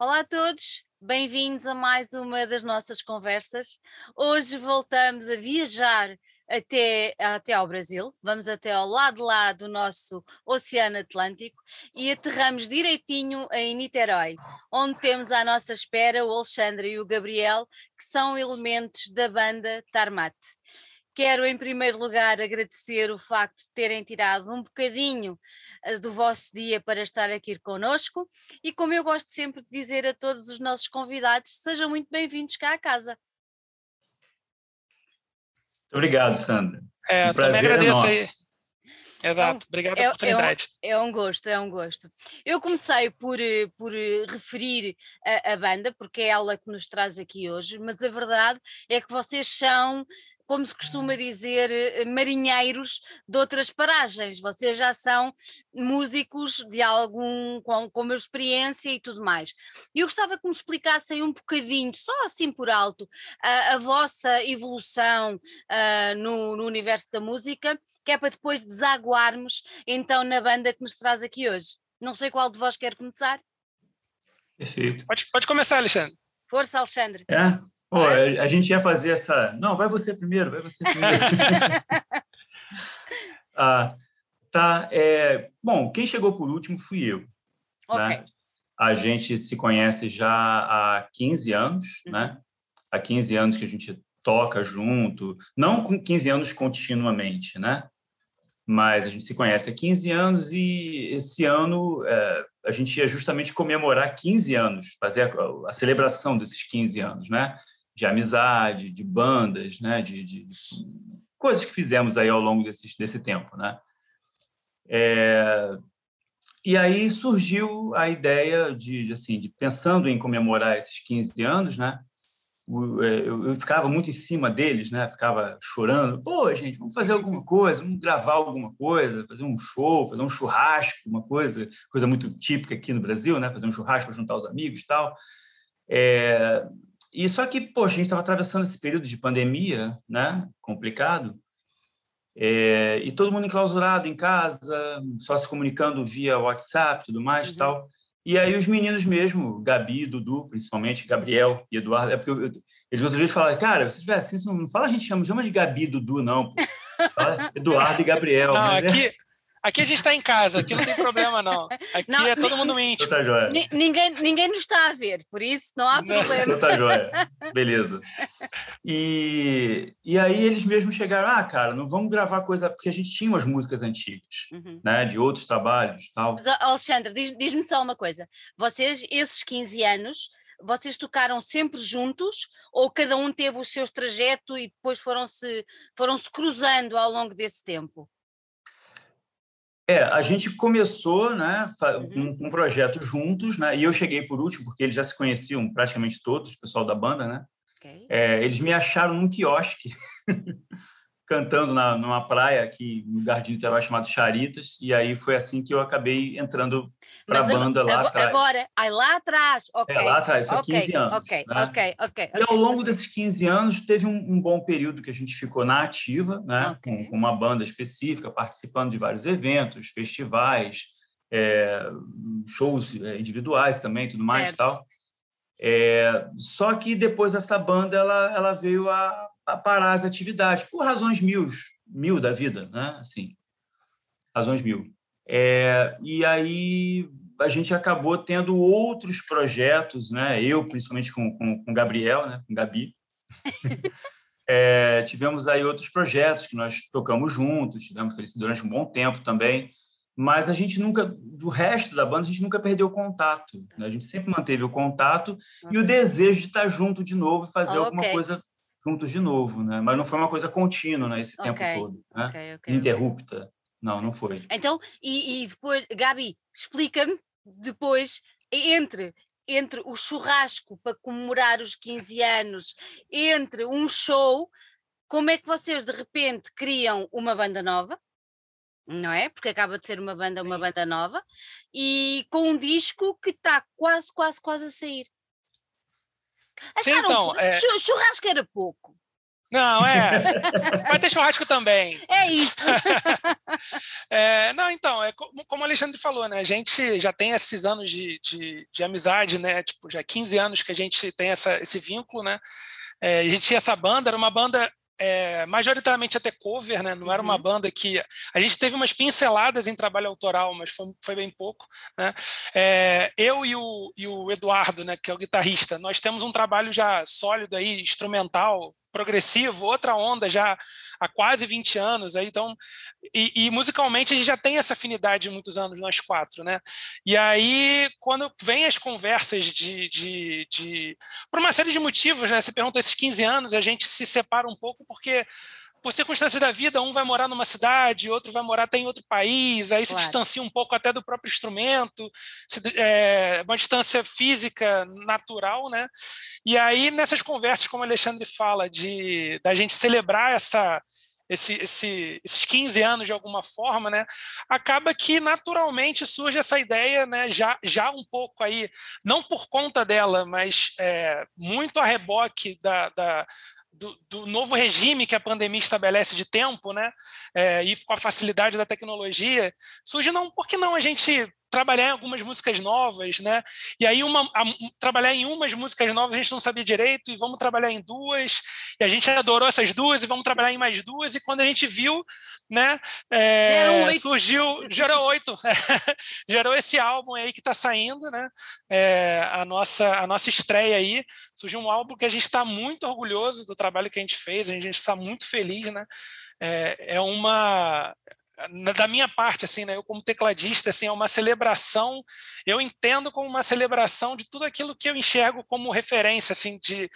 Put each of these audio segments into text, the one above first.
Olá a todos, bem-vindos a mais uma das nossas conversas. Hoje voltamos a viajar até, até ao Brasil, vamos até ao lado lá do nosso Oceano Atlântico e aterramos direitinho em Niterói, onde temos à nossa espera o Alexandre e o Gabriel, que são elementos da banda Tarmat. Quero, em primeiro lugar, agradecer o facto de terem tirado um bocadinho uh, do vosso dia para estar aqui conosco e, como eu gosto sempre de dizer a todos os nossos convidados, sejam muito bem-vindos cá à casa. Muito obrigado, Sandra. É, um também agradeço é aí. Exato, obrigado pela oportunidade. É, é, um, gosto, é um gosto. Eu comecei por, eh, por eh, referir a, a, banda, porque é ela que nos traz aqui hoje, mas a verdade é que vocês são como se costuma dizer, eh, marinheiros de outras paragens. Vocês já são músicos de algum, com, com uma experiência e tudo mais. E eu gostava que me explicassem um bocadinho, só assim por alto, a, a vossa evolução uh, no, no universo da música, que é para depois desaguarmos então na banda que nos traz aqui hoje. Não sei qual de vós quer começar. Perfeito. Pode, pode começar, Alexandre. Força, Alexandre. É? Pô, a gente ia fazer essa. Não, vai você primeiro, vai você primeiro. ah, tá. É... Bom, quem chegou por último fui eu. Ok. Né? A gente se conhece já há 15 anos, uhum. né? Há 15 anos que a gente toca junto, não com 15 anos continuamente, né? Mas a gente se conhece há 15 anos e esse ano é, a gente ia justamente comemorar 15 anos, fazer a, a celebração desses 15 anos, né? De amizade, de bandas, né? De, de, de, coisas que fizemos aí ao longo desse, desse tempo, né? É, e aí surgiu a ideia de, de, assim, de pensando em comemorar esses 15 anos, né? É, eu, eu, ficava muito em cima deles, né? Ficava chorando. Pô, gente, vamos fazer alguma coisa, vamos gravar alguma coisa, fazer um show, fazer um churrasco, uma coisa, coisa muito típica aqui no Brasil, né? Fazer um churrasco para juntar os amigos, tal. É, e só que, poxa, a gente estava atravessando esse período de pandemia, né? Complicado. É, e todo mundo enclausurado em casa, só se comunicando via WhatsApp, tudo mais, uhum. tal. E aí os meninos mesmo, Gabi, Dudu, principalmente, Gabriel e Eduardo, é porque eu, eu, eles outras vezes falaram, cara, se tiver assim, não fala a gente chama, chama de Gabi, Dudu, não. Pô. Fala Eduardo e Gabriel. Não, é aqui, é... Aqui a gente está em casa, aqui não tem problema, não. Aqui não, é todo mundo íntimo. Tá joia. Ninguém, ninguém nos está a ver, por isso não há problema. Tá joia. Beleza. E, e aí eles mesmos chegaram, ah, cara, não vamos gravar coisa, porque a gente tinha umas músicas antigas, uhum. né, de outros trabalhos tal. Mas, Alexandre, diz-me diz só uma coisa. Vocês, esses 15 anos, vocês tocaram sempre juntos ou cada um teve o seu trajeto e depois foram-se foram -se cruzando ao longo desse tempo? É, a gente começou né, uhum. um, um, projeto juntos, né, e eu cheguei por último, porque eles já se conheciam praticamente todos, o pessoal da banda, né? Okay. É, eles me acharam num quiosque cantando na, numa praia aqui no lugar de Niterói chamado Charitas, e aí foi assim que eu acabei entrando para a banda lá agora, atrás. Agora, aí lá atrás, ok. É, lá atrás, foi okay, 15 anos. Ok, né? ok, ok. E ao longo desses 15 anos, teve um, um bom período que a gente ficou na ativa, né, okay. com, com, uma banda específica, participando de vários eventos, festivais, é, shows é, individuais também, tudo mais certo. e tal. É, só que depois essa banda ela, ela veio a parar as atividades, por razões mil, mil da vida, né? Assim, razões mil. É, e aí a gente acabou tendo outros projetos, né? Eu, principalmente com, com, com Gabriel, né? Com Gabi. é, tivemos aí outros projetos que nós tocamos juntos, tivemos felicidade durante um bom tempo também, mas a gente nunca, do resto da banda, a gente nunca perdeu o contato. Né? A gente sempre manteve o contato e o desejo de estar junto de novo e fazer alguma coisa juntos de novo, né? Mas não foi uma coisa contínua, né? Esse tempo okay. todo, né? Okay, okay, Interrupta. Não, não foi. Então, e, e depois, Gabi, explica-me depois, entre entre o churrasco para comemorar os 15 anos, entre um show, como é que vocês de repente criam uma banda nova? Não é? Porque acaba de ser uma banda, uma banda nova, e com um disco que está quase, quase, quase a sair. Sim, então, é... churrasco era pouco. Não, é. Vai ter churrasco também. É isso. é, não, então, é como o Alexandre falou, né? A gente já tem esses anos de, de, de amizade, né? Tipo, já 15 anos que a gente tem essa, esse vínculo, né? É, a gente tinha essa banda, era uma banda é, majoritariamente até cover, né? Não era uma uhum. banda que a gente teve umas pinceladas em trabalho autoral, mas foi, foi bem pouco, né? É, eu e o, e o Eduardo, né? Que é o guitarrista, nós temos um trabalho já sólido aí, instrumental, progressivo, outra onda já há quase 20 anos. Aí, então, e, e, musicalmente a gente já tem essa afinidade de muitos anos, nós quatro. Né? E aí, quando vem as conversas de, de, de. Por uma série de motivos, né? Você pergunta esses 15 anos, a gente se separa um pouco porque por circunstâncias da vida, um vai morar numa cidade, outro vai morar até em outro país, aí se distancia um pouco até do próprio instrumento, se, é, uma distância física natural, né? E aí, nessas conversas, como o Alexandre fala, de da gente celebrar essa, esse, esse, esses 15 anos de alguma forma, né, acaba que naturalmente surge essa ideia, né, já, já um pouco aí, não por conta dela, mas é, muito a reboque da, da do, do, novo regime que a pandemia estabelece de tempo, né, é, e com a facilidade da tecnologia, surge não, por que não a gente trabalhar em algumas músicas novas, né? E aí uma, a, trabalhar em umas músicas novas a gente não sabia direito e vamos trabalhar em duas e a gente adorou essas duas e vamos trabalhar em mais duas e quando a gente viu, né? É, surgiu gerou oito, gerou esse álbum aí que está saindo, né? É, a nossa a nossa estreia aí surgiu um álbum que a gente está muito orgulhoso do trabalho que a gente fez, a gente está muito feliz, né? É, é uma da minha parte, assim, né, eu como tecladista, assim, é uma celebração, eu entendo como uma celebração de tudo aquilo que eu enxergo como referência, assim, de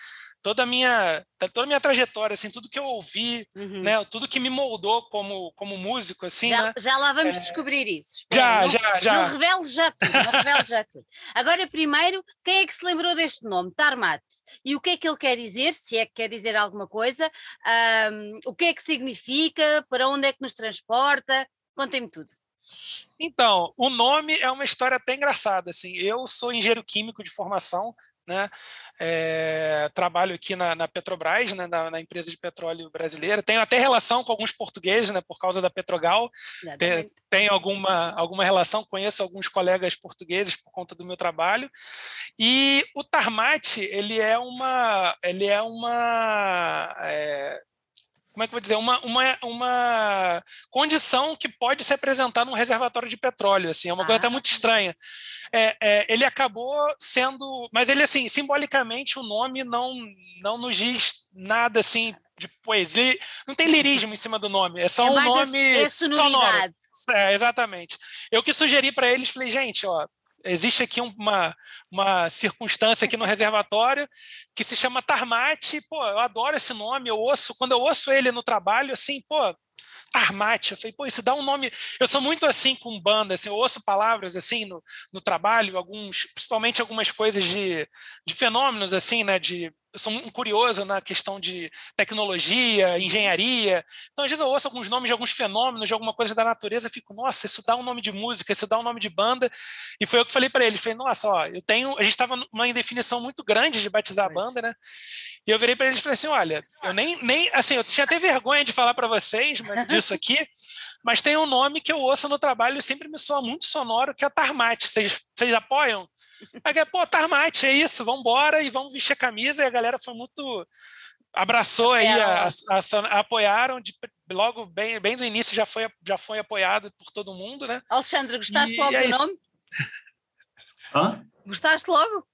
toda a minha toda a minha trajetória assim tudo que eu ouvi uhum. né tudo que me moldou como como músico assim já, né? já lá vamos é... descobrir isso já não, já já. não revele já tudo não revele já tudo. Agora primeiro quem é que se lembrou deste nome? Tarmat. E o que é que ele quer dizer? Se é que quer dizer alguma coisa? Um, o que é que significa? Para onde é que nos transporta? Contem-me tudo. Então, o nome é uma história até engraçada. Assim, eu sou engenheiro químico de formação, né? É, trabalho aqui na, na Petrobras, né? na, na, empresa de petróleo brasileira. Tenho até relação com alguns portugueses, né? por causa da Petrogal. Tem, tenho alguma, alguma relação, conheço alguns colegas portugueses por conta do meu trabalho. E o Tarmat, ele é uma, ele é uma é, como é que eu vou dizer, uma, uma, uma condição que pode se apresentar num reservatório de petróleo, assim, é uma ah. coisa até muito ah. estranha. É, é, ele acabou sendo, mas ele, assim, simbolicamente o nome não, não nos diz nada, assim, de poesia, não tem lirismo em cima do nome, é só é um nome sonoro. É, exatamente. Eu que sugeri para eles, falei, gente, ó, existe aqui uma, uma circunstância aqui no reservatório que se chama Tarmate. Pô, eu adoro esse nome, eu ouço, quando eu ouço ele no trabalho, assim, pô, Tarmate. Eu falei, pô, isso dá um nome. Eu sou muito assim com banda, assim, eu ouço palavras assim no, no trabalho, alguns, principalmente algumas coisas de, de fenômenos, assim, né, de eu sou um curioso na questão de tecnologia, engenharia. Então, às vezes, eu ouço alguns nomes de alguns fenômenos, de alguma coisa da natureza, e fico, nossa, isso dá um nome de música, isso dá um nome de banda. E foi eu que falei para ele: falei, nossa, ó, eu tenho. A gente estava numa indefinição muito grande de batizar a banda, né? E eu virei para ele e falei assim: olha, eu nem, nem. Assim, eu tinha até vergonha de falar para vocês disso aqui, mas tem um nome que eu ouço no trabalho e sempre me soa muito sonoro, que é Tarmate. Vocês, vocês apoiam? Aí, pô, Tarmate, é isso, vamos embora e vamos vestir a camisa. E a galera foi muito. abraçou aí, a, a, a, apoiaram, de, logo bem, bem do início já foi, já foi apoiado por todo mundo, né? Alexandre, gostaste e logo é do nome? Hã? Gostaste logo?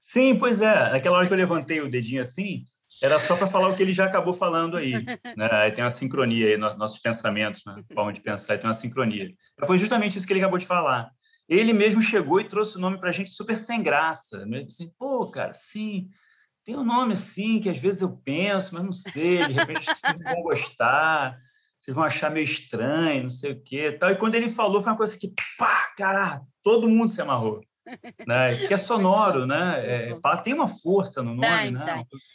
Sim, pois é. Naquela hora que eu levantei o dedinho assim, era só para falar o que ele já acabou falando aí. Né? Aí tem uma sincronia aí, nossos pensamentos, né? forma de pensar, aí tem uma sincronia. Foi justamente isso que ele acabou de falar. Ele mesmo chegou e trouxe o nome para a gente super sem graça. Assim, pô, cara, sim, tem um nome assim que às vezes eu penso, mas não sei, de repente vocês vão gostar, vocês vão achar meio estranho, não sei o quê. Tal. E quando ele falou, foi uma coisa que, pá, cara, todo mundo se amarrou né? que é sonoro, né? É, tem uma força no nome, tem, né?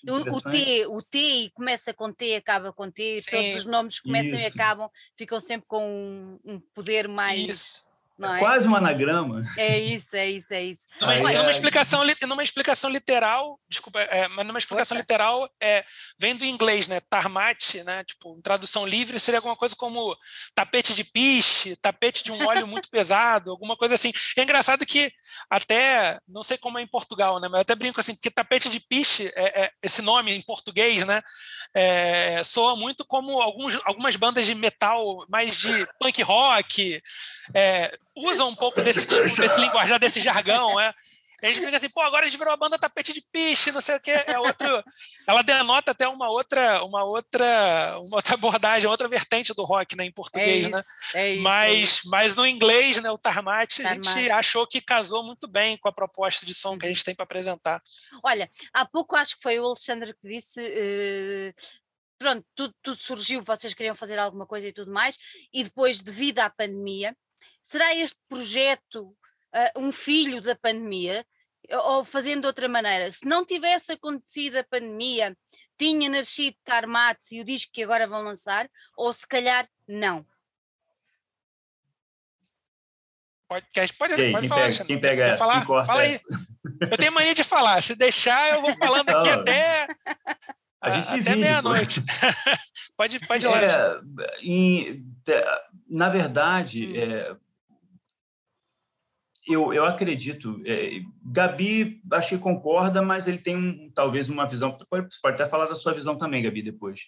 Tem. O, o, T, o T começa com T, acaba com T, Sim. todos os nomes começam Isso. e acabam, ficam sempre com um, um poder mais. Isso. Não é? Quase um anagrama. É isso, é isso, é isso. Numa, Aí, numa é- explicação, li- numa explicação literal, desculpa, é, mas numa explicação Força. literal, é, vem do inglês, né? Tarmate, né? Tipo, em tradução livre seria alguma coisa como tapete de piche, tapete de um óleo muito pesado, alguma coisa assim. É engraçado que até, não sei como é em Portugal, né? Mas eu até brinco assim, porque tapete de piche, é, é- esse nome em português, né? é, soa muito como alguns, algumas bandas de metal, mais de punk rock, é, usam um pouco desse, tipo, desse linguajar, desse jargão, é. A gente fica assim, pô, agora a gente virou a banda tapete de piche, não sei o quê. É outro, ela denota até uma outra, uma outra, uma outra abordagem, outra vertente do rock, né, em É português, isso, né? é isso. é Mas, isso. mas no inglês, né, o Tarmate, a gente achou que casou muito bem com a proposta de som que a gente tem para apresentar. Olha, há pouco acho que foi o Alexandre que disse. eh, pronto, tudo, tudo surgiu, vocês queriam fazer alguma coisa e tudo mais, e depois, devido à pandemia, será este projeto ah, um filho da pandemia? Ou fazendo de outra maneira, se não tivesse acontecido a pandemia, tinha nascido Tarmat e o disco que agora vão lançar, ou se calhar não. Pode, pode, aí, pode quem falar, pega- quem pega Quer falar? Quem Fala aí. Eu tenho mania de falar. Se deixar, eu vou falando aqui até, A gente até divide, meia-noite. pode, pode ir lá. É, em- te- na verdade, Hum. é, eu, eu acredito. é, Gabi, acho que concorda, mas ele tem um- talvez uma visão. Pode, pode até falar da sua visão também, Gabi, depois.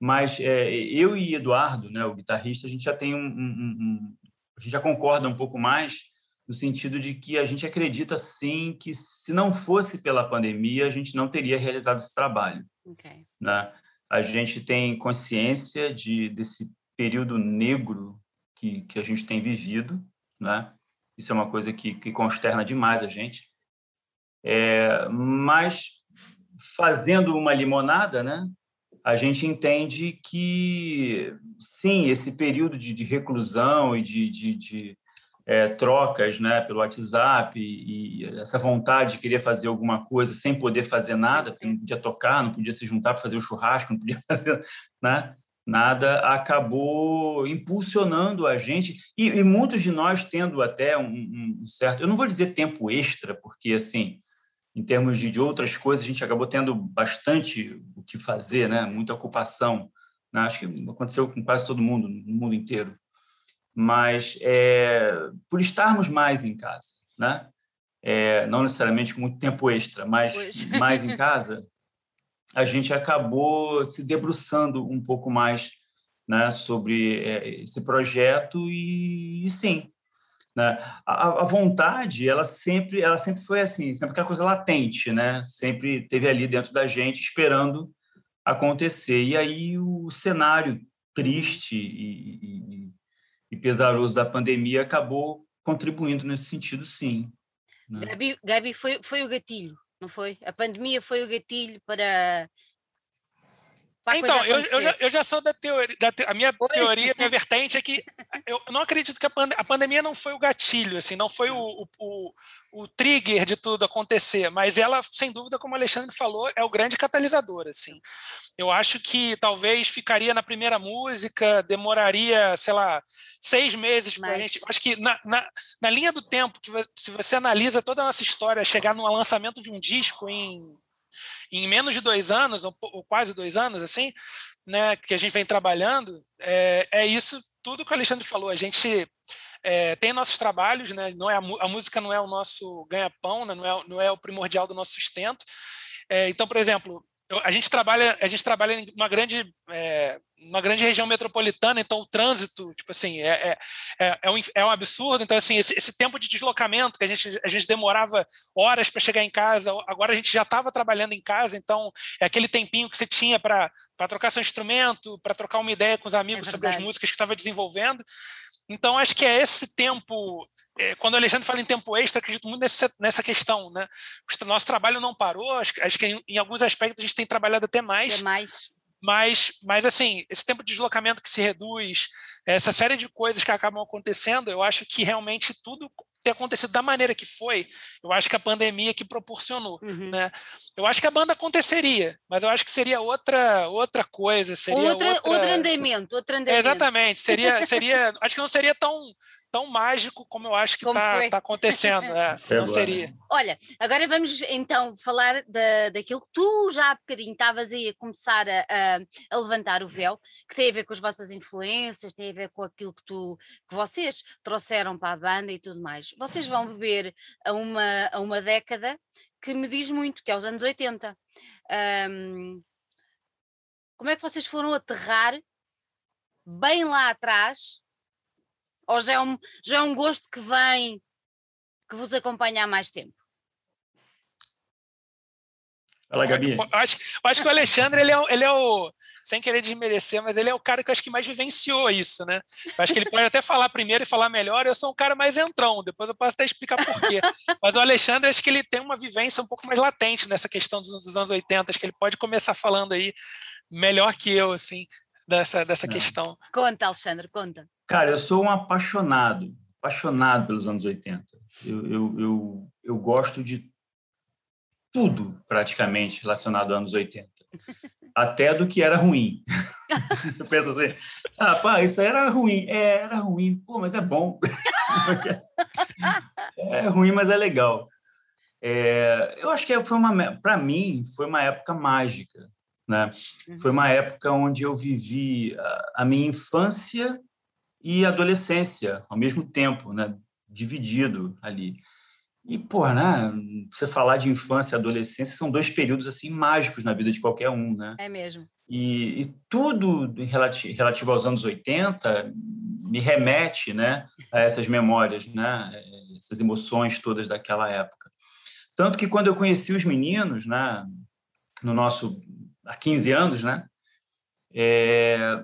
Mas é, eu e Eduardo, né, o guitarrista, a gente já tem um, um- um- a gente já concorda um pouco mais no sentido de que a gente acredita sim que se não fosse pela pandemia a gente não teria realizado esse trabalho Ok. né? A gente tem consciência de desse período negro que, que a gente tem vivido, né? Isso é uma coisa que, que consterna demais a gente. É, mas fazendo uma limonada, né? A gente entende que sim, esse período de, de reclusão e de, de, de é, trocas, né, pelo WhatsApp e, e essa vontade de querer fazer alguma coisa sem poder fazer nada, porque não podia tocar, não podia se juntar para fazer o churrasco, não podia fazer, né? Nada acabou impulsionando a gente e, e muitos de nós tendo até um, um certo, eu não vou dizer tempo extra, porque assim, em termos de, de outras coisas, a gente acabou tendo bastante o que fazer, né? Muita ocupação. Né? Acho que aconteceu com quase todo mundo no mundo inteiro mas é, por estarmos mais em casa, né? É, não necessariamente com muito tempo extra, mas mais em casa, a gente acabou se debruçando um pouco mais né, sobre é, esse projeto e, e sim, né? A, a vontade, ela sempre, ela sempre foi assim, sempre aquela coisa latente, né? Sempre teve ali dentro da gente esperando acontecer. E aí o cenário triste e, e, e pesaroso da pandemia acabou contribuindo nesse sentido, sim. né? Gabi, Gabi foi, foi o gatilho, não foi? A pandemia foi o gatilho para. Coisa Então, eu, eu, já, eu já sou da teoria. Da te- a minha Oi? teoria, minha vertente é que eu não acredito que a, pande- a pandemia não foi o gatilho, assim, não foi o, o, o, o trigger de tudo acontecer, mas ela, sem dúvida, como o Alexandre falou, é o grande catalisador. Assim. Eu acho que talvez ficaria na primeira música, demoraria, sei lá, seis meses para a gente. Acho que na, na, na linha do tempo, que se você analisa toda a nossa história, chegar no lançamento de um disco em em menos de dois anos, ou, quase dois anos, assim, né, que a gente vem trabalhando, é, é isso tudo que o Alexandre falou. A gente é, tem nossos trabalhos, né, não é a, a música não é o nosso ganha-pão, né, não, é, não é o primordial do nosso sustento. É, então, por exemplo, a gente trabalha a gente trabalha em uma grande é, uma grande região metropolitana, então o trânsito, tipo assim, é, é, é, é um, é um absurdo. Então, assim, esse, esse tempo de deslocamento que a gente, a gente demorava horas para chegar em casa, agora a gente já estava trabalhando em casa, então é aquele tempinho que você tinha para trocar seu instrumento, para trocar uma ideia com os amigos sobre as músicas que estava desenvolvendo. Então, acho que é esse tempo. É, Quando o Alexandre fala em tempo extra, acredito muito nessa, nessa questão. Né? O nosso trabalho não parou, acho, que- acho que em, em alguns aspectos a gente tem trabalhado até mais, É mais. mas, mas assim, esse tempo de deslocamento que se reduz, essa série de coisas que acabam acontecendo, eu acho que realmente tudo ter acontecido da maneira que foi, eu acho que a pandemia que proporcionou. Uhum. Né? Eu acho que a banda aconteceria, mas eu acho que seria outra outra coisa, seria outra, outra... outro andamento, outro andamento. exatamente, seria seria, acho que não seria tão tão mágico como eu acho que está tá acontecendo. É, é não seria. Olha, agora vamos então falar da, daquilo que tu já há bocadinho estavas aí a começar a, a, a, levantar o véu, que tem a ver com as vossas influências, tem a ver com aquilo que, tu, que vocês trouxeram para a banda e tudo mais. Vocês vão beber a uma, a uma década que me diz muito, que é os anos 80. Um, como é que vocês foram aterrar bem lá atrás? Ou já é um, já é um gosto que vem, que vos acompanha há mais tempo? Fala, Gabi. Eu acho, eu acho que o Alexandre, ele é, ele é o, sem querer desmerecer, mas ele é o cara que eu acho que mais vivenciou isso, né? Eu acho que ele pode até falar primeiro e falar melhor, eu sou um cara mais entrão, depois eu posso até explicar por quê. Mas o Alexandre, acho que ele tem uma vivência um pouco mais latente nessa questão dos, dos anos 80, acho que ele pode começar falando aí melhor que eu, assim, dessa, dessa questão. Conta, Alexandre, conta. Cara, eu sou um apaixonado, apaixonado pelos anos 80. Eu, eu, eu, eu gosto de tudo, praticamente, relacionado aos anos 80. Até do que era ruim. Você pensa assim, ah, pá, isso era ruim. É, era ruim. Pô, mas é bom. é ruim, mas é legal. É, eu acho que foi uma, para mim, foi uma época mágica, né? Foi uma uhum. época onde eu vivi a, a minha infância e adolescência ao mesmo tempo, né? Dividido ali. E, pô, né? Você falar de infância e adolescência são dois períodos assim mágicos na vida de qualquer um, né? É mesmo. E, e tudo relativo, relativo aos anos 80 me remete, né, a essas memórias, né, essas emoções todas daquela época. Tanto que quando eu conheci os meninos, né, no nosso há 15 anos, né, é,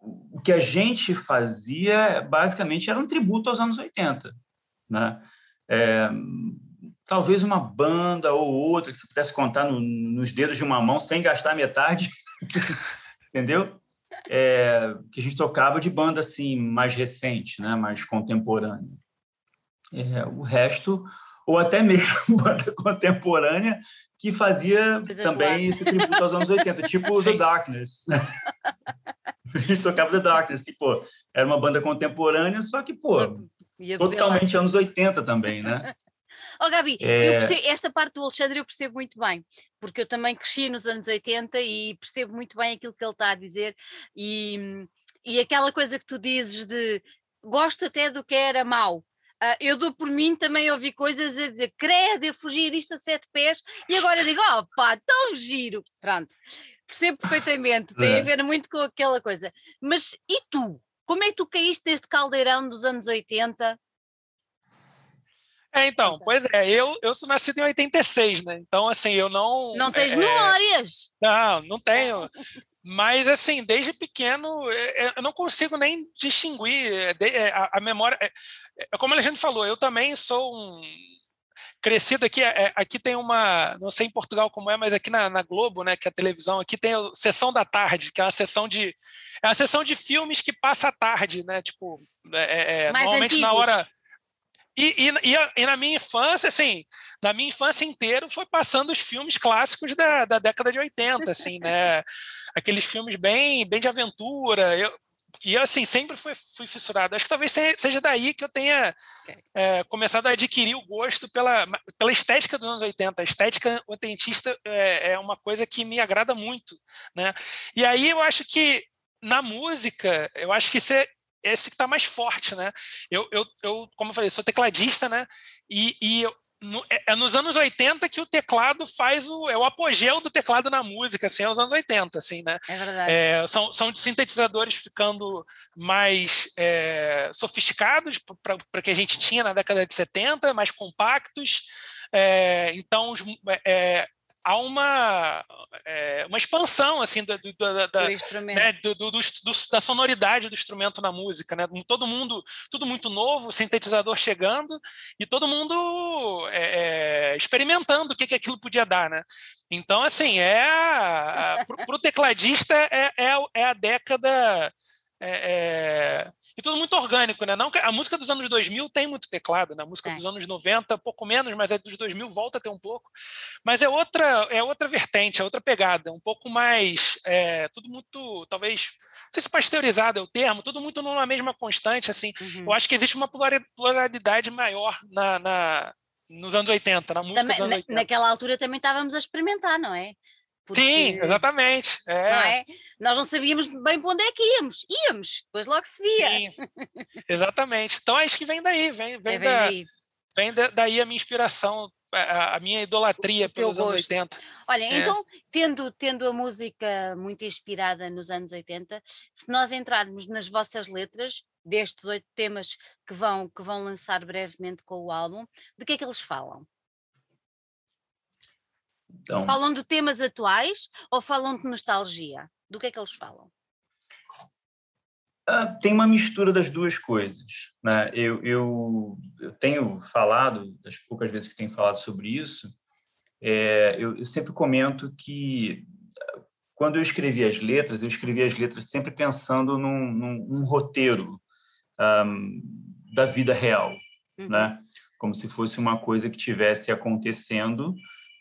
o que a gente fazia basicamente era um tributo aos anos 80, né? É, talvez uma banda ou outra que você pudesse contar no, nos dedos de uma mão sem gastar metade, entendeu? É, que a gente tocava de banda assim mais recente, né? Mais contemporânea. É, o resto ou até mesmo banda contemporânea que fazia Coisas também lá. esse tributo aos anos 80, tipo Sim. The Darkness. A gente tocava The Darkness, que, pô, era uma banda contemporânea, só que, pô, totalmente anos 80 também, né? Oh, Gabi, é... percebo, esta parte do Alexandre eu percebo muito bem, porque eu também cresci nos anos 80 e percebo muito bem aquilo que ele está a dizer e, e aquela coisa que tu dizes de gosto até do que era mau. Uh, eu dou por mim também ouvi coisas a dizer credo, eu fugi disto a sete pés e agora digo, oh pá, tão giro. Pronto, percebo perfeitamente, tem a é. ver muito com aquela coisa. Mas e tu? Como é que tu caíste deste caldeirão dos anos 80? É, então, pois é, eu, eu sou nascido em 86, né? Então, assim, eu não. Não tens é, memórias! Não, não tenho. Mas, assim, desde pequeno, é, é, eu não consigo nem distinguir a, a memória. Como a gente falou, eu também sou um crescido aqui. É, aqui tem uma, não sei em Portugal como é, mas aqui na, na, Globo, né, que é a televisão, aqui tem a sessão da tarde, que é uma sessão de é uma sessão de filmes que passa à tarde, né? Tipo, é, é, normalmente antigos. na hora e, e, e, na minha infância, assim, na minha infância inteira foi passando os filmes clássicos da, da década de 80, assim, né? Aqueles filmes bem, bem de aventura. Eu, e assim, sempre fui, fui fissurado. Acho que talvez seja daí que eu tenha é, começado a adquirir o gosto pela, pela estética dos anos 80. A estética oitentista é, é uma coisa que me agrada muito. Né? E aí eu acho que na música, eu acho que isso é, esse que está mais forte, né? Eu, eu, eu, como eu falei, sou tecladista, né? E, e eu, no, é, é, nos anos 80 que o teclado faz o é o apogeu do teclado na música, assim, é os anos 80, assim, né? É verdade. É, são, são sintetizadores ficando mais é, sofisticados para que a gente tinha na década de 70, mais compactos. É, então, os, é, há uma, é, uma expansão assim da, da, da, né, do, do, do, da, sonoridade do instrumento na música, né? Todo mundo, tudo muito novo, sintetizador chegando e todo mundo é, é, experimentando o que, que aquilo podia dar, né? Então, assim, é para o tecladista é, é, é a década e tudo muito orgânico, né? Não, a música dos anos 2000 tem muito teclado, né? A música é. dos anos 90, pouco menos, mas é dos 2000 volta a ter um pouco. Mas é outra, é outra vertente, é outra pegada, um pouco mais, é, tudo muito, talvez, não sei se pasteurizado é o termo, tudo muito numa mesma constante, assim. Uhum. Eu acho que existe uma pluralidade maior na, na nos anos 80, na música também, dos anos 80. Naquela altura também estávamos a experimentar, não é? Porque, Sim, exatamente. É. Não é? Nós não sabíamos bem para onde é que íamos. Íamos, depois logo se via. Sim, exatamente. Então é isso que vem daí, vem, vem, é, vem da, daí. Vem daí a minha inspiração, a, a minha idolatria pelos anos 80. Olha, é. então, tendo, tendo a música muito inspirada nos anos 80, se nós entrarmos nas vossas letras, destes oito temas que vão, que vão lançar brevemente com o álbum, de que é que eles falam? Então, falam de temas atuais ou falam de nostalgia? Do que é que eles falam? Uh, tem uma mistura das duas coisas. Né? Eu, eu, eu, tenho falado, das poucas vezes que tenho falado sobre isso, é, eu, eu, sempre comento que quando eu escrevi as letras, eu escrevi as letras sempre pensando num, num, num roteiro um, da vida real, uhum. né? como se fosse uma coisa que tivesse acontecendo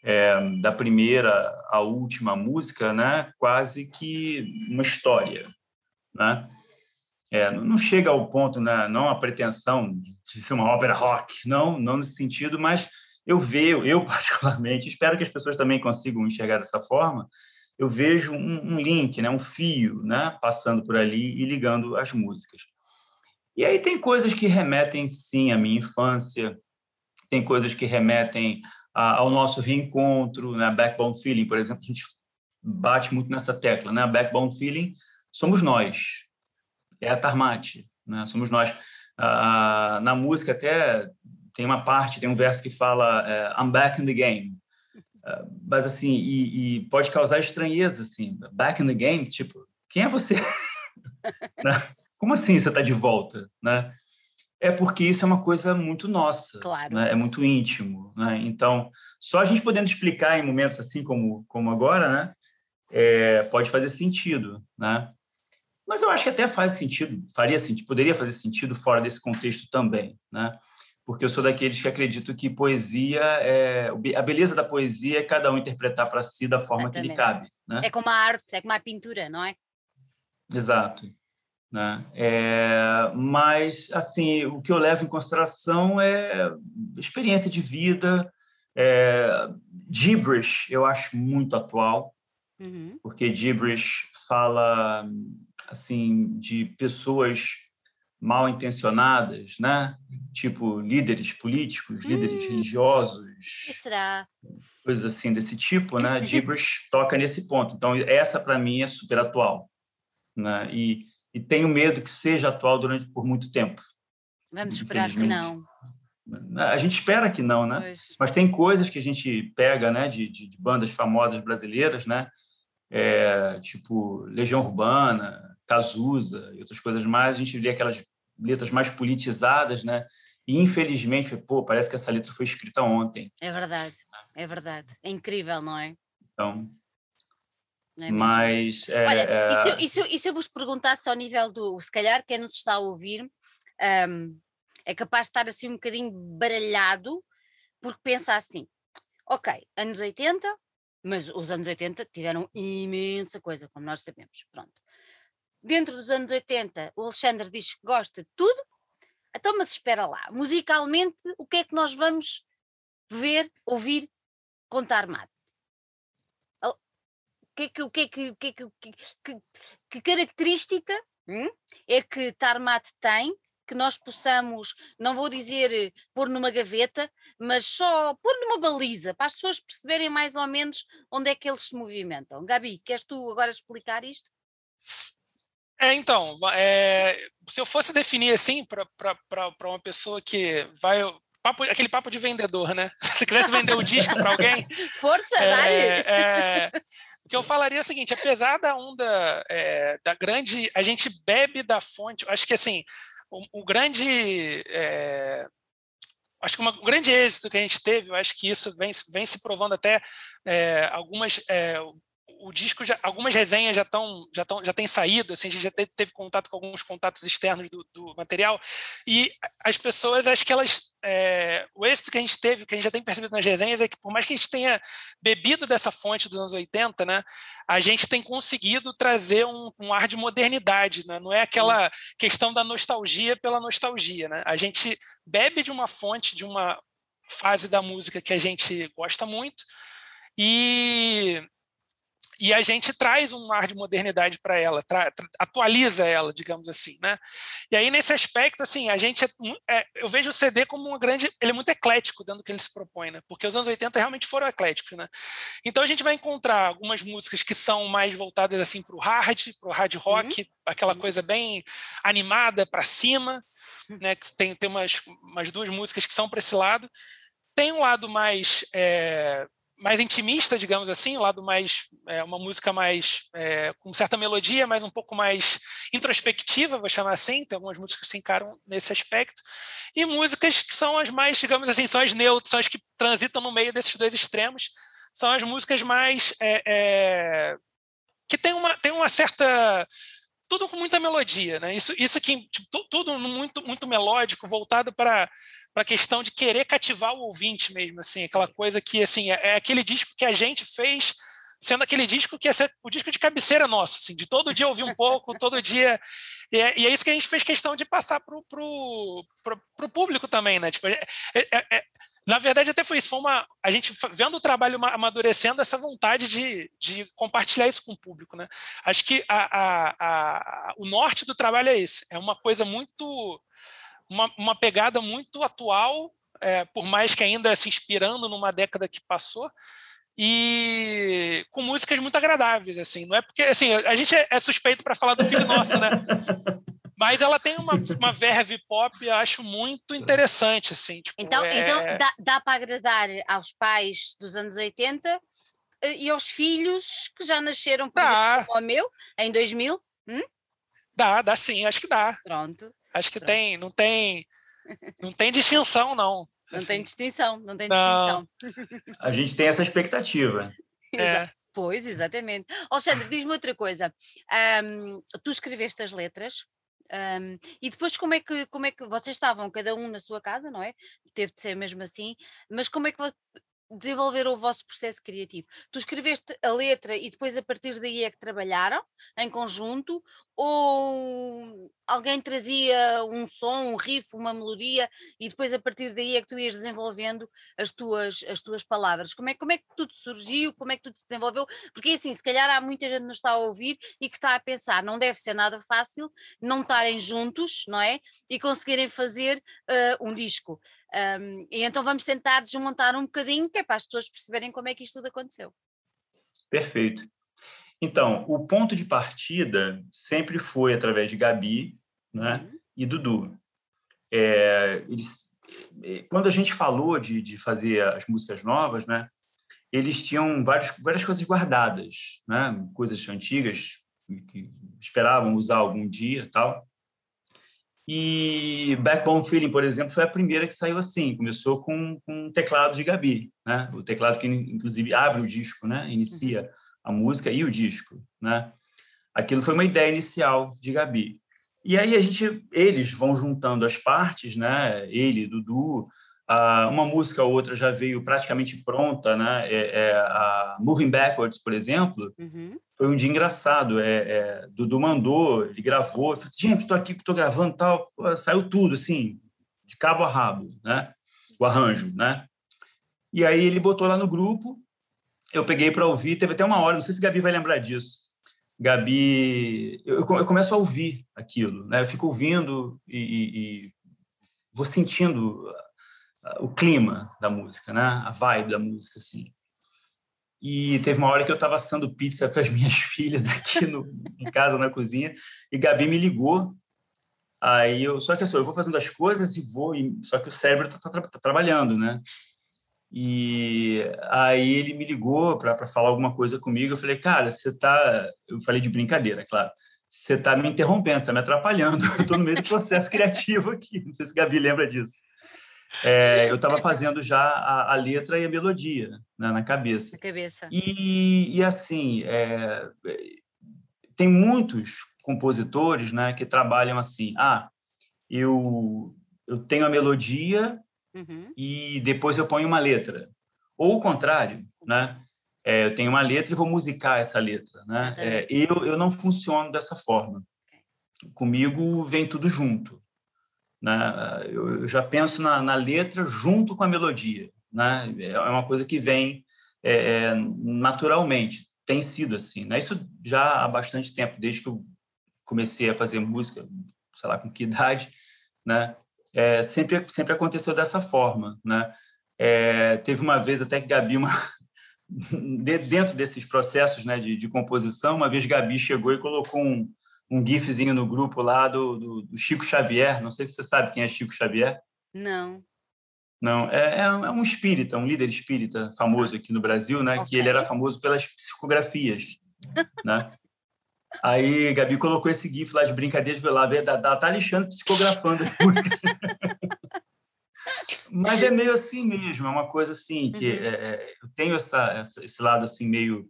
é, da primeira à última música, né, quase que uma história, né? É, não chega ao ponto, né, não a pretensão de ser uma ópera rock, não, não nesse sentido, mas eu vejo, eu particularmente, espero que as pessoas também consigam enxergar dessa forma, eu vejo um, um link, né, um fio, né, passando por ali e ligando as músicas. E aí tem coisas que remetem sim à minha infância, tem coisas que remetem ao nosso reencontro, né? Backbone Feeling, por exemplo, a gente bate muito nessa tecla, né? Backbone Feeling somos nós, é a Tarmate, né? Somos nós. na música até tem uma parte, tem um verso que fala é, I'm back in the game, uh, mas assim e, e, pode causar estranheza assim, back in the game, tipo quem é você? né? Como assim você está de volta, né? É porque isso é uma coisa muito nossa, claro. né? é muito íntimo. Né? Então, só a gente podendo explicar em momentos assim como, como agora, né? É, pode fazer sentido. Né? Mas eu acho que até faz sentido, faria sentido, poderia fazer sentido fora desse contexto também. Né? Porque eu sou daqueles que acredito que poesia, é, a beleza da poesia é cada um interpretar para si da forma Exatamente. que lhe cabe. Né? É como a arte, é como a pintura, não é? Exato. Né? É, mas, assim, o que eu levo em consideração é experiência de vida. É, gibberish eu acho muito atual, uhum. porque gibberish fala assim de pessoas mal intencionadas, né? Tipo líderes políticos, hum, líderes religiosos, será? coisas assim desse tipo, né? Gibberish toca nesse ponto. Então essa para mim é super atual, né? E e tenho medo que seja atual durante por muito tempo. Vamos esperar que não. A gente espera que não, né? Pois. Mas tem coisas que a gente pega, né, de, de, de bandas famosas brasileiras, né? É, tipo Legião Urbana, Cazuza e outras coisas mais. A gente vê aquelas letras mais politizadas, né? E infelizmente, pô, parece que essa letra foi escrita ontem. É verdade, é verdade. É incrível, não é? Então, é Mas. É, Olha, é... E, se eu, e, se eu, e, se eu, vos perguntasse ao nível do. Se calhar quem nos está a ouvir um, é capaz de estar assim um bocadinho baralhado, porque pensa assim: ok, anos 80, mas os anos 80 tiveram imensa coisa, como nós sabemos. Pronto. Dentro dos anos 80, o Alexandre diz que gosta de tudo, então, mas espera lá, musicalmente, o que é que nós vamos ver, ouvir, contar mate? Que, que, que, que, que, que, que característica hum, é que Tarmat tem que nós possamos, não vou dizer pôr numa gaveta, mas só pôr numa baliza, para as pessoas perceberem mais ou menos onde é que eles se movimentam. Gabi, queres tu agora explicar isto? É, então, é, se eu fosse definir assim para uma pessoa que vai. Papo, aquele papo de vendedor, né? Se quisesse vender o disco para alguém. Força, é, é, o que eu falaria é o seguinte: apesar da onda é, da grande. A gente bebe da fonte. Acho que assim, o, o grande. É, acho que uma, um grande êxito que a gente teve, eu acho que isso vem, vem se provando até é, algumas. O, disco já, algumas resenhas já estão já estão já tem saído assim a gente já teve, teve, contato com alguns contatos externos do, do, material e as pessoas acho que elas é, o êxito que a gente teve que a gente já tem percebido nas resenhas é que por mais que a gente tenha bebido dessa fonte dos anos 80 né a gente tem conseguido trazer um, um ar de modernidade né? não é aquela questão da nostalgia pela nostalgia né a gente bebe de uma fonte de uma fase da música que a gente gosta muito e, e a gente traz um ar de modernidade para ela, atualiza ela, digamos assim, né? E aí nesse aspecto, assim, a gente é, é, eu vejo o CD como uma grande, ele é muito eclético dentro do que ele se propõe, né? Porque os anos 80 realmente foram ecléticos, né? Então a gente vai encontrar algumas músicas que são mais voltadas assim para o hard, para o hard rock, uhum. aquela uhum. coisa bem animada para cima, hum. né? Tem tem umas, umas duas músicas que são para esse lado. Tem um lado mais é, mais intimista, digamos assim, lado mais é, uma música mais é, com certa melodia, mas um pouco mais introspectiva, vou chamar assim. Tem algumas músicas que se encaram nesse aspecto e músicas que são as mais, digamos assim, são as neutras, são as que transitam no meio desses dois extremos. São as músicas mais é, é que tem uma tem uma certa tudo com muita melodia, né? Isso isso que tipo, tudo muito muito melódico, voltado para para a questão de querer cativar o ouvinte mesmo, assim, aquela coisa que assim é, é aquele disco que a gente fez sendo aquele disco que é o disco de cabeceira nosso, assim, de todo dia ouvir um pouco, todo dia. E é, e é, isso que a gente fez questão de passar para o público também, né? Tipo, é, é, é, é, na verdade, até foi isso. Foi uma, a gente vendo o trabalho amadurecendo essa vontade de, de compartilhar isso com o público, né? Acho que a, a, a, o norte do trabalho é esse. É uma coisa muito uma, uma pegada muito atual, é, por mais que ainda se inspirando numa década que passou, e com músicas muito agradáveis, assim, não é porque, assim, a gente é, é suspeito para falar do filho nosso, né? Mas ela tem uma, uma verve pop, eu acho muito interessante, assim. Tipo, então, é... então dá, dá para agradar aos pais dos anos 80 eh, e aos filhos que já nasceram, por dá. exemplo, como o meu, em 2000? Hum? Dá, dá sim, acho que dá. Pronto. Acho que tem, não tem, não tem distinção, não. Não assim. tem distinção, não tem não. distinção. A gente tem essa expectativa. É. Pois, exatamente. Alexandre, diz-me outra coisa. Um, tu escreveste as letras, um, e depois como é que como é que vocês estavam cada um na sua casa, não é? Teve de ser mesmo assim, mas como é que desenvolver o vosso processo criativo? Tu escreveste a letra e depois a partir daí é que trabalharam em conjunto ou alguém trazia um som, um riff, uma melodia e depois a partir daí é que tu ias desenvolvendo as tuas, as tuas palavras. Como é, como é que tudo surgiu? Como é que tudo se desenvolveu? Porque assim, se calhar há muita gente que nos está a ouvir e que está a pensar, não deve ser nada fácil não estarem juntos, não é? E conseguirem fazer uh, um disco. Um, e então vamos tentar desmontar um bocadinho, que é para as pessoas perceberem como é que isto tudo aconteceu. Perfeito. Então, o ponto de partida sempre foi através de Gabi né, uhum. e Dudu. É, eles, é, quando a gente falou de, de fazer as músicas novas, né, eles tinham vários, várias coisas guardadas, né, coisas antigas que esperavam usar algum dia tal. E Backbone Feeling, por exemplo, foi a primeira que saiu assim. Começou com, com um teclado de Gabi, né? O teclado que, inclusive, abre o disco, né? Inicia. Uhum a música e o disco, né? Aquilo foi uma ideia inicial de Gabi. E aí a gente, eles vão juntando as partes, né? Ele, Dudu, uma música ou outra já veio praticamente pronta, né? É, é, a Moving Backwards, por exemplo, uhum. Foi um dia engraçado. É, é Dudu mandou, ele gravou, falei, gente, estou aqui, estou gravando, tal, Pô, saiu tudo assim, de cabo a rabo, né? O arranjo, né? E aí ele botou lá no grupo eu peguei para ouvir, teve até uma hora, não sei se Gabi vai lembrar disso. Gabi, eu, eu começo a ouvir aquilo, né? Eu fico ouvindo e, e, e vou sentindo o clima da música, né? A vibe da música, assim. E teve uma hora que eu estava assando pizza para as minhas filhas aqui no, em casa, na cozinha, e Gabi me ligou. Aí eu, só que eu, eu vou fazendo as coisas e vou, e, só que o cérebro está tá, tá trabalhando, né? E aí ele me ligou para falar alguma coisa comigo. Eu falei, cara, você está. Eu falei de brincadeira, claro. Você está me interrompendo, está me atrapalhando. Eu estou no meio do processo criativo aqui. Não sei se Gabi lembra disso. É, eu estava fazendo já a, a, letra e a melodia né, na cabeça. Na cabeça. E, e assim, é, tem muitos compositores né, que trabalham assim. Ah, eu, eu tenho a melodia uhum. e depois eu ponho uma letra. Ou o contrário, né? É, eu tenho uma letra e vou musicar essa letra, né? É, eu, eu não funciono dessa forma. Comigo vem tudo junto. Né? Eu, já penso na, na, letra junto com a melodia. Né? É uma coisa que vem é, é, naturalmente. Tem sido assim. Né? Isso já há bastante tempo, desde que eu comecei a fazer música, sei lá com que idade, né? É, sempre sempre aconteceu dessa forma, né? É, teve uma vez até que Gabi, uma, dentro desses processos né, de, de, composição, uma vez Gabi chegou e colocou um, um gifzinho no grupo lá do, do, do, Chico Xavier. Não sei se você sabe quem é Chico Xavier. Não. Não, é, é um espírita, um líder espírita famoso aqui no Brasil, né? Okay. Que ele era famoso pelas psicografias, né? Aí Gabi colocou esse gif lá de brincadeiras lá, da, da, tá Alexandre psicografando as músicas. Mas é meio assim mesmo, é uma coisa assim que uhum. é, eu tenho essa, essa, esse lado assim meio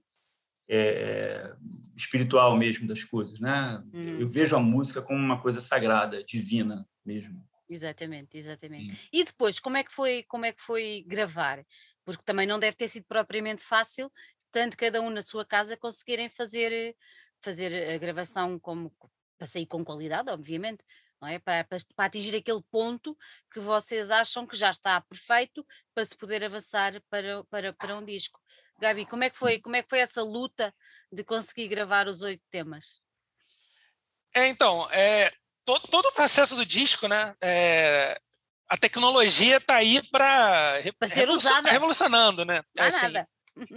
é, espiritual mesmo das coisas, né? Uhum. Eu vejo a música como uma coisa sagrada, divina mesmo. Exatamente, exatamente. E depois, como é que foi, como é que foi gravar? Porque também não deve ter sido propriamente fácil, tanto cada um na sua casa conseguirem fazer fazer a gravação como para sair com qualidade, obviamente, não é? Para, para, para, atingir aquele ponto que vocês acham que já está perfeito para se poder avançar para, para, para um disco. Gabi, como é que foi, como é que foi essa luta de conseguir gravar os oito temas? É, então, é, todo, todo o processo do disco, né? É, a tecnologia está aí para ser revolucion, usada. revolucionando, né? É, assim, nada.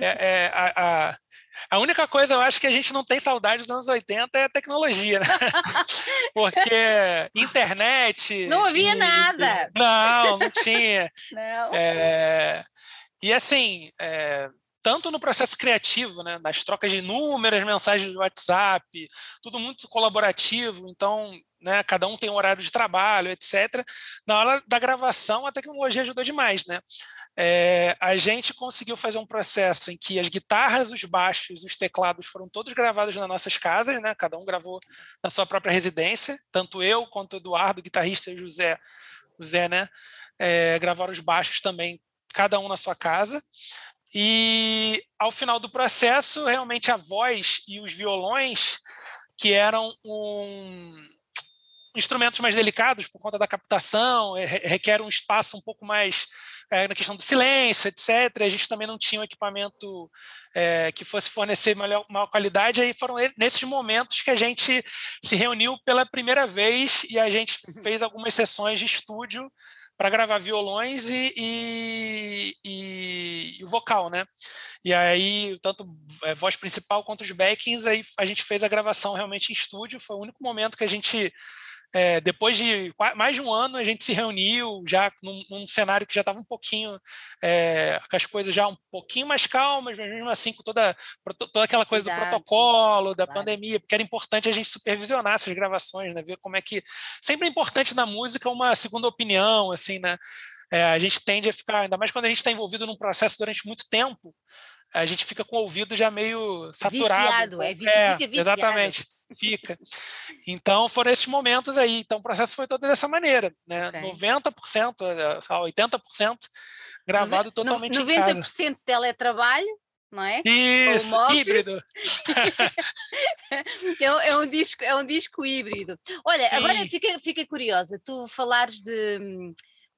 É, é, a, a, a, única coisa eu acho que a gente não tem saudade dos anos 80 é a tecnologia, né? Porque internet. Não havia e, nada. Não, não tinha. Não. É, e assim, é, tanto no processo criativo, né, nas trocas de inúmeras mensagens de WhatsApp, tudo muito colaborativo, então né, cada um tem um horário de trabalho, etc. Na hora da gravação, a tecnologia ajudou demais. Né? É, a gente conseguiu fazer um processo em que as guitarras, os baixos, os teclados foram todos gravados nas nossas casas, né? cada um gravou na sua própria residência, tanto eu quanto o Eduardo, o guitarrista, e o José, o Zé, né, é, gravaram os baixos também, cada um na sua casa. E ao final do processo, realmente a voz e os violões, que eram um, instrumentos mais delicados por conta da captação, requer um espaço um pouco mais é, na questão do silêncio, etc. A gente também não tinha um equipamento é, que fosse fornecer maior, maior qualidade. Aí foram nesses momentos que a gente se reuniu pela primeira vez e a gente fez algumas sessões de estúdio para gravar violões e, e, e, e, o vocal, né? E aí, tanto é, voz principal quanto os backings, aí a gente fez a gravação realmente em estúdio. Foi o único momento que a gente é, depois de mais de um ano, a gente se reuniu já num, num cenário que já estava um pouquinho, é, com as coisas já um pouquinho mais calmas, mas mesmo assim com toda, toda aquela coisa Cuidado. do protocolo, da claro. pandemia, porque era importante a gente supervisionar essas gravações, né? ver como é que. Sempre é importante na música uma segunda opinião, assim, né? É, a gente tende a ficar, ainda mais quando a gente está envolvido num processo durante muito tempo, a gente fica com o ouvido já meio saturado. Viciado, é, é viciado. Exatamente fica. Então, foram esses momentos aí. Então, o processo foi todo dessa maneira, né? Okay. 90%, 80% gravado no, totalmente 90 em casa. 90% teletrabalho, não é? Isso, híbrido. é, é, um disco, é um disco híbrido. Olha, Sim. agora fica, fica curiosa, tu falares de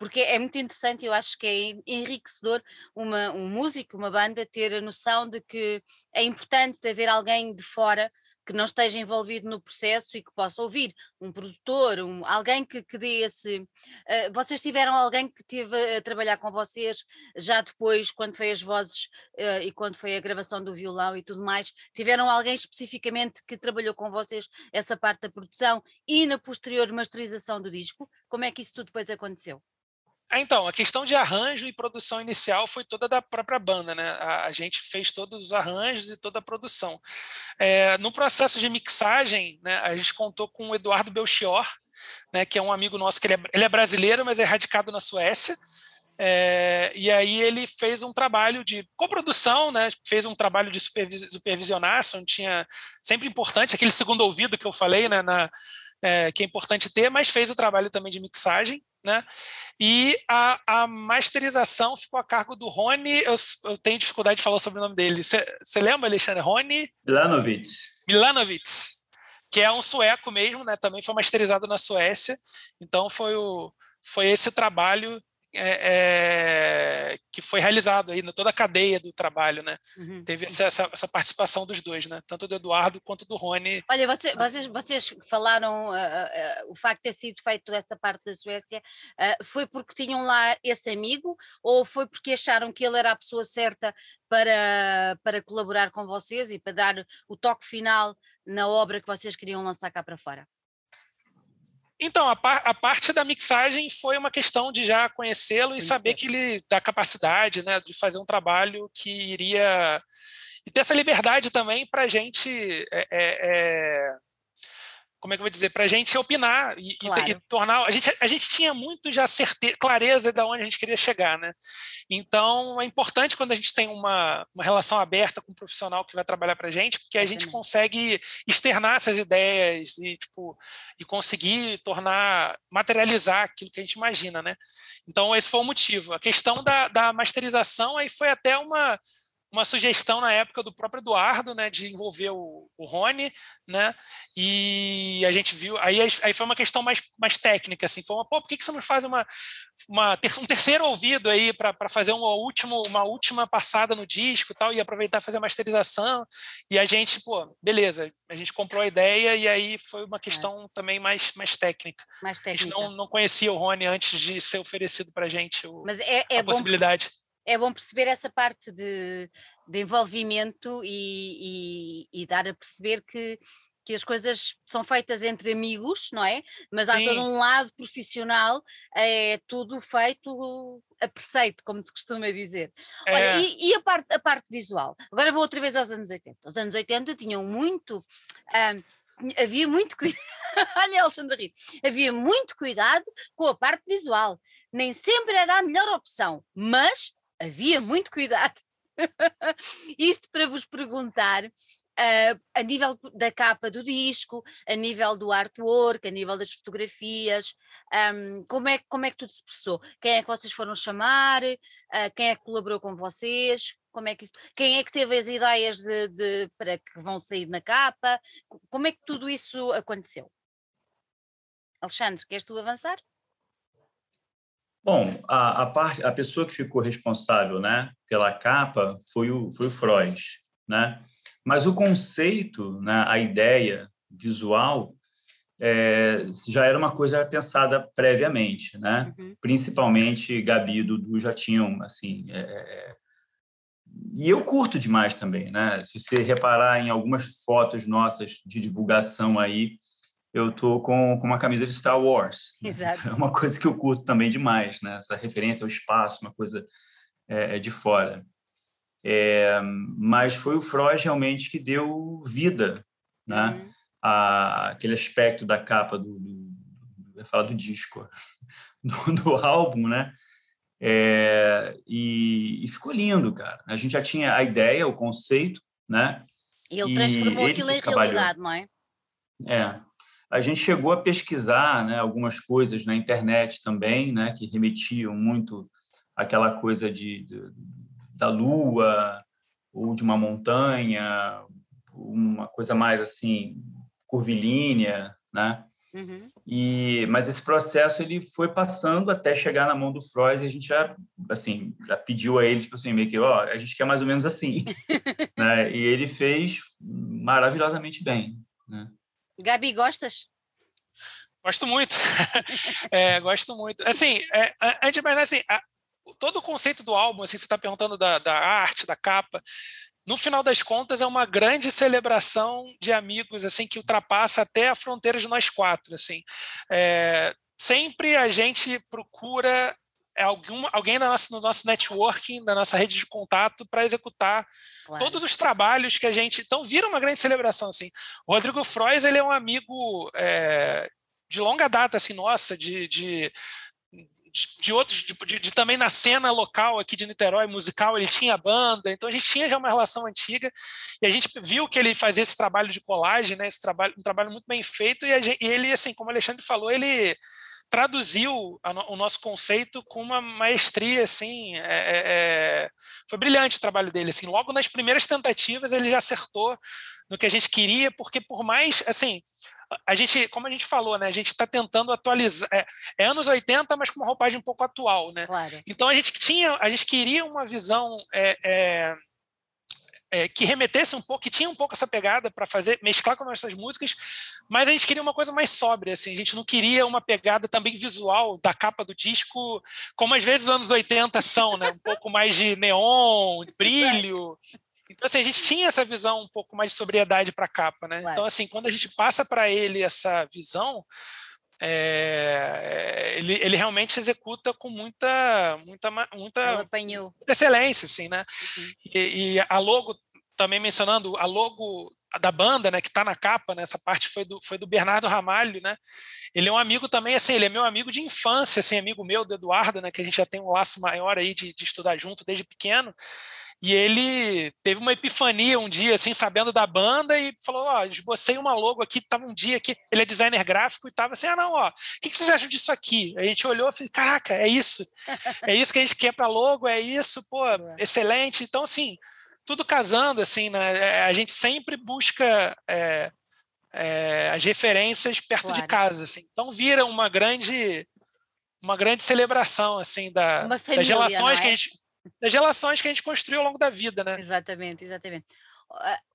porque é muito interessante, eu acho que é enriquecedor uma, um músico, uma banda, ter a noção de que é importante haver alguém de fora que não esteja envolvido no processo e que possa ouvir um produtor, um, alguém que, que dê esse. Uh, vocês tiveram alguém que teve a trabalhar com vocês já depois, quando foi as vozes uh, e quando foi a gravação do violão e tudo mais? Tiveram alguém especificamente que trabalhou com vocês essa parte da produção e na posterior masterização do disco? Como é que isso tudo depois aconteceu? Ah, então, a questão de arranjo e produção inicial foi toda da própria banda, né? A, a gente fez todos os arranjos e toda a produção. É, no processo de mixagem, né, a gente contou com o Eduardo Belchior, né, que é um amigo nosso, que ele é, ele é brasileiro, mas é radicado na Suécia. É, e aí ele fez um trabalho de coprodução, né? Fez um trabalho de supervis supervisionar, onde tinha sempre importante aquele segundo ouvido que eu falei, né? Na, é, que é importante ter, mas fez o trabalho também de mixagem, né? E a, a masterização ficou a cargo do Rony. Eu, eu tenho dificuldade de falar sobre o nome dele. Você lembra, Alexandre? Rony Milanovic. Milanovic, que é um sueco mesmo, né? Também foi masterizado na Suécia. Então foi o foi esse trabalho é, é, que foi realizado aí, toda a cadeia do trabalho, né? Uhum. Teve essa, essa, participação dos dois, né? Tanto do Eduardo quanto do Rony. Olha, você, vocês, vocês falaram uh, uh, o facto de ter sido feito essa parte da Suécia, uh, foi porque tinham lá esse amigo ou foi porque acharam que ele era a pessoa certa para, para colaborar com vocês e para dar o toque final na obra que vocês queriam lançar cá para fora? Então, a, par, a, parte da mixagem foi uma questão de já conhecê-lo e saber que ele dá capacidade né, de fazer um trabalho que iria. E ter essa liberdade também para a gente é, é, como é que eu vou dizer, para a gente opinar e, claro. e, e, tornar. A gente, a gente tinha muito já certeza, clareza de onde a gente queria chegar, né? Então é importante quando a gente tem uma, uma relação aberta com um profissional que vai trabalhar para a gente, porque a gente consegue externar essas ideias e, tipo, e conseguir tornar, materializar aquilo que a gente imagina, né? Então esse foi o motivo. A questão da, da masterização aí foi até uma uma sugestão na época do próprio Eduardo, né, de envolver o, o Rony, né, e a gente viu, aí, aí foi uma questão mais, mais técnica, assim, foi uma, pô, por que, que você não faz uma, uma um terceiro ouvido aí para fazer uma, último, uma última passada no disco tal, e aproveitar fazer a masterização, e a gente, pô, beleza, a gente comprou a ideia e aí foi uma é. questão é. também mais, mais técnica. Mais técnica. A gente não, não conhecia o Rony antes de ser oferecido para a gente o, Mas é, é a possibilidade é bom perceber essa parte de, de envolvimento e, e, e, dar a perceber que, que as coisas são feitas entre amigos, não é? Mas há Sim. todo um lado profissional, é tudo feito a preceito, como se costuma dizer. É. Olha, e, e, a, parte, a parte visual? Agora vou outra vez aos anos 80. Os anos 80 tinham muito. Um, havia muito cuidado. Olha, Alexandre havia muito cuidado com a parte visual. Nem sempre era a melhor opção, mas havia muito cuidado. Isto para vos perguntar, uh, a nível da capa do disco, a nível do artwork, a nível das fotografias, um, como, é, como é que tudo se processou? Quem é que vocês foram chamar? Uh, quem é que colaborou com vocês? Como é que isso, quem é que teve as ideias de, de, para que vão sair na capa? Como é que tudo isso aconteceu? Alexandre, queres tu avançar? Bom, a, a, parte, a pessoa que ficou responsável né, pela capa foi o, foi o Freud, né? Mas o conceito, né, a ideia visual, é, já era uma coisa pensada previamente, né? Uhum. Principalmente Gabi e Dudu já tinham, assim... É, é, e eu curto demais também, né? Se você reparar em algumas fotos nossas de divulgação aí, eu tô com, com uma camisa de Star Wars. Né? Exato. É uma coisa que eu curto também demais, né? Essa referência ao espaço, uma coisa é, é, de fora. É, mas foi o Freud realmente que deu vida, né? Uhum. A, aquele aspecto da capa do, do, do falar do disco, do, do álbum, né? É, e, e, ficou lindo, cara. A gente já tinha a ideia, o conceito, né? E ele transformou e aquilo em realidade, não é? É, a gente chegou a pesquisar né, algumas coisas na internet também, né, que remetiam muito àquela coisa de, de, da lua ou de uma montanha, uma coisa mais assim curvilínea, né? Uhum. E mas esse processo ele foi passando até chegar na mão do Freud e a gente já assim já pediu a ele tipo assim meio que ó a gente quer mais ou menos assim, né? E ele fez maravilhosamente bem, né? Gabi, gostas? Gosto muito. é, gosto muito. Assim, é, antes de mais nada, assim, a, todo o conceito do álbum, assim, você está perguntando da, da arte, da capa, no final das contas é uma grande celebração de amigos assim que ultrapassa até a fronteira de nós quatro assim é, sempre a gente procura algum, alguém no nosso, no nosso networking, da nossa rede de contato, para executar claro. todos os trabalhos que a gente. Então, vira uma grande celebração. Assim. O Rodrigo Frois ele é um amigo é, de longa data, assim, nossa, de, de de, de outros, de, de, de, também na cena local aqui de Niterói, musical, ele tinha banda, então a gente tinha já uma relação antiga, e a gente viu que ele fazia esse trabalho de colagem, né, esse trabalho, um trabalho muito bem feito, e, gente, e ele, assim, como o Alexandre falou, ele traduziu a, o nosso conceito com uma maestria, assim, é, é, é, foi brilhante o trabalho dele, assim, logo nas primeiras tentativas ele já acertou no que a gente queria, porque por mais, assim, a gente, como a gente falou, né, a gente está tentando atualizar, é, é, anos 80, mas com uma roupagem um pouco atual, né? Claro. Então a gente tinha, a gente queria uma visão é, que remetesse um pouco, que tinha um pouco essa pegada para fazer, mesclar com nossas músicas, mas a gente queria uma coisa mais sóbria, assim, a gente não queria uma pegada também visual da capa do disco, como às vezes os anos 80 são, né? Um pouco mais de neon, brilho. Então, assim, a gente tinha essa visão um pouco mais de sobriedade para a capa, né? Então, assim, quando a gente passa para ele essa visão, é, ele, ele realmente executa com muita, muita, muita, muita excelência, assim, né? Uhum. E, e, a logo, também mencionando, a logo da banda, né, que está na capa, né, essa parte foi do, foi do Bernardo Ramalho, né? Ele é um amigo também, assim, ele é meu amigo de infância, assim, amigo meu do Eduardo, né, que a gente já tem um laço maior aí de, de estudar junto desde pequeno. E ele teve uma epifania um dia, assim, sabendo da banda, e falou: Ó, oh, esbocei uma logo aqui. Tava um dia que ele é designer gráfico e tava assim: Ah, não, ó, o que, que vocês acham disso aqui? A gente olhou e falou: Caraca, é isso. É isso que a gente quer para logo, é isso, pô, excelente. Então, assim, tudo casando, assim, né? É, a gente sempre busca. É, é, as referências perto claro. de casa, assim. Então vira uma grande uma grande celebração assim da, família, das relações é? que a gente das relações que a gente construiu ao longo da vida, né? Exatamente, exatamente.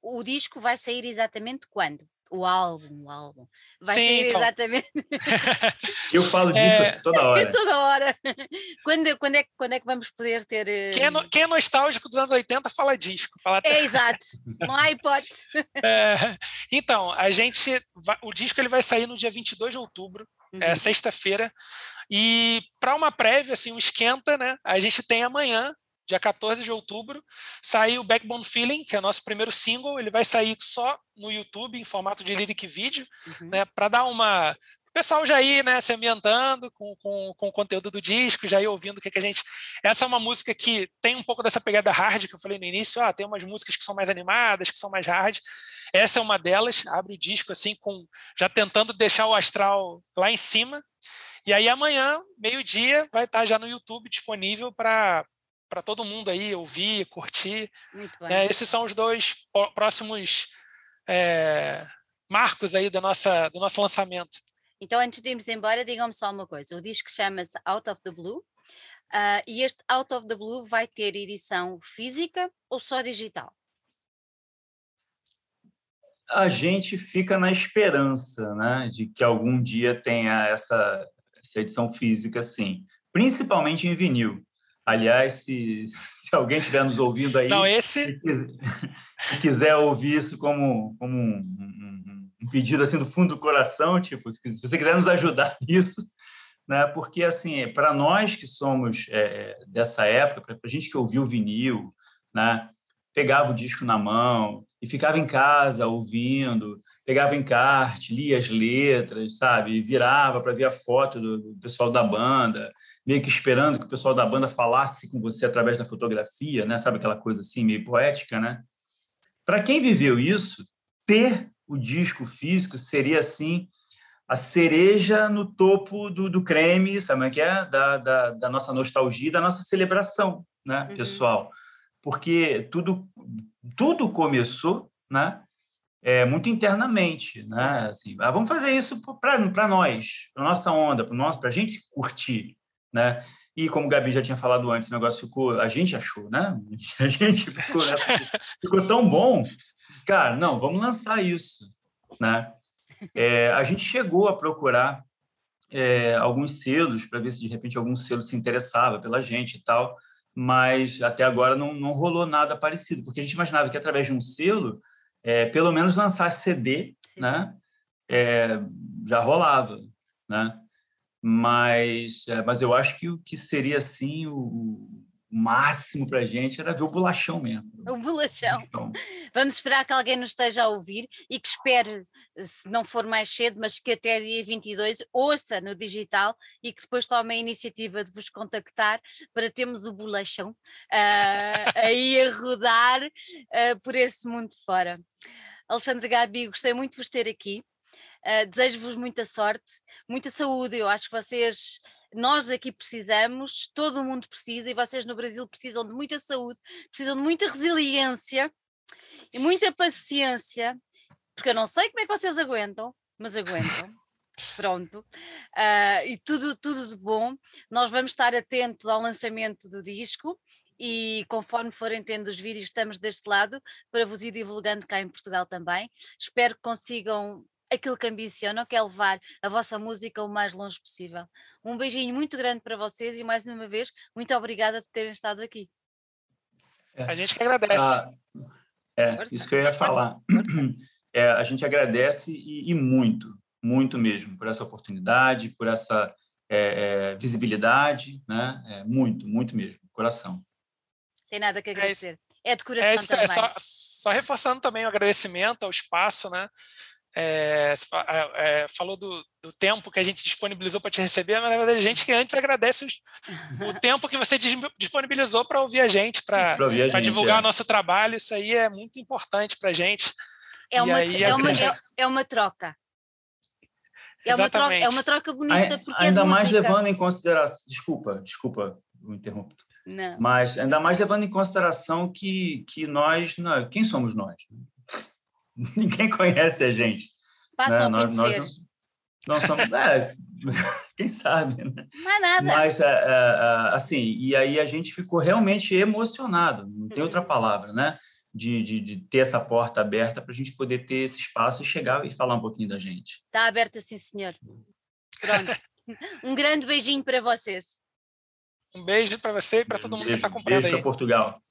O disco vai sair exatamente quando? O álbum, o álbum. Vai Sim, sair então. exatamente. Eu falo disso é... toda hora. toda hora. Quando, quando, é, quando é que vamos poder ter. Quem é, no, eh, quem é nostálgico dos anos 80 fala disco. Fala... É exato. Não há hipótese. É, então, a gente. Vai, o disco ele vai sair no dia 22 de outubro, é uhum. é sexta-feira. E para uma prévia, assim, um esquenta, né? A gente tem amanhã, dia 14 de outubro, sair o Backbone Feeling, que é o nosso primeiro single. Ele vai sair só no YouTube, em formato de lyric vídeo, uhum. né? Para dar uma. O pessoal já ir, né, se ambientando com, com, com o conteúdo do disco, já ir ouvindo o que, que a gente. Essa é uma música que tem um pouco dessa pegada hard que eu falei no início. Ah, tem umas músicas que são mais animadas, que são mais hard. Essa é uma delas. Abre o disco assim, com já tentando deixar o astral lá em cima. E aí amanhã, meio-dia, vai estar já no YouTube disponível para para todo mundo aí ouvir, curtir. Né? Esses são os dois próximos é, marcos aí do, nossa, do nosso lançamento. Então, antes de irmos embora, digam-me só uma coisa. O disco chama-se Out of the Blue. Uh, e este Out of the Blue vai ter edição física ou só digital? A gente fica na esperança né, de que algum dia tenha essa essa edição física, sim. Principalmente em vinil. Aliás, se, se alguém estiver nos ouvindo aí, Não, esse... se, quiser ouvir isso como, como um, um, um, pedido assim do fundo do coração, tipo, se você quiser nos ajudar nisso, né? Porque assim, para nós que somos é, dessa época, para a gente que ouviu vinil, né? Pegava o disco na mão, e ficava em casa ouvindo, pegava encarte, lia as letras, sabe? Virava para ver a foto do, do, pessoal da banda, meio que esperando que o pessoal da banda falasse com você através da fotografia, né? Sabe aquela coisa assim meio poética, né? Para quem viveu isso, ter o disco físico seria assim a cereja no topo do, do creme, sabe o que é? Da, da, da, nossa nostalgia, da nossa celebração, né, uhum. pessoal? Porque tudo tudo começou, né? É, muito internamente, né? Assim, ah, vamos fazer isso para nós, para nossa onda, para a gente curtir, né? E como o Gabi já tinha falado antes, o negócio ficou, a gente achou, né? A gente ficou, ficou tão bom, cara. Não, vamos lançar isso, né? É, a gente chegou a procurar é, alguns selos para ver se de repente algum selo se interessava pela gente e tal mas até agora não, não rolou nada parecido, porque a gente imaginava que através de um selo, é, pelo menos lançar CD, Sim. né? É, já rolava, né? Mas, é, mas eu acho que o que seria assim o, o máximo para a gente era ver o bolachão mesmo. O bolachão. Então, Vamos esperar que alguém nos esteja a ouvir e que espere, se não for mais cedo, mas que até dia 22 ouça no digital e que depois tome a iniciativa de vos contactar para termos o bolachão uh, aí a rodar uh, por esse mundo fora. Alexandre Gabi, gostei muito de vos ter aqui. Uh, Desejo-vos muita sorte, muita saúde. Eu acho que vocês nós aqui precisamos, todo o mundo precisa, e vocês no Brasil precisam de muita saúde, precisam de muita resiliência e muita paciência, porque eu não sei como é que vocês aguentam, mas aguentam. Pronto, uh, e tudo, tudo de bom. Nós vamos estar atentos ao lançamento do disco e conforme forem tendo os vídeos, estamos deste lado para vos ir divulgando cá em Portugal também. Espero que consigam aquilo que ambicionam, que é levar a vossa música o mais longe possível. Um beijinho muito grande para vocês e mais uma vez, muito obrigada por terem estado aqui. É. A gente que agradece. Ah, é, isso que eu ia falar. É, a gente agradece e, e, muito, muito mesmo, por essa oportunidade, por essa é, é visibilidade, né? É, muito, muito mesmo, coração. Sem nada que é agradecer. É, de coração também. Só, só reforçando também o agradecimento ao espaço, né? É, é, falou do, do, tempo que a gente disponibilizou para te receber, mas na verdade a gente que antes agradece os, o tempo que você disponibilizou para ouvir a gente, para divulgar é. nosso trabalho. Isso aí é muito importante para a gente. É uma, aí, é, uma, é, é, uma troca. É uma troca, é uma troca bonita. Porque ainda é mais levando em consideração. Desculpa, desculpa o interrupto. Não. Mas ainda mais levando em consideração que, que nós. Não, quem somos nós? ninguém conhece a gente. Passou né? nós, nós não, não somos. É, quem sabe, né? Mas nada. Mas, é, é, é, assim, e aí a gente ficou realmente emocionado, não tem outra palavra, né? De, de, de ter essa porta aberta para a gente poder ter esse espaço e chegar e falar um pouquinho da gente. Está aberta, sim, senhor. Pronto. um grande beijinho para vocês. Um beijo para você e para todo mundo que está acompanhando beijo aí. Portugal.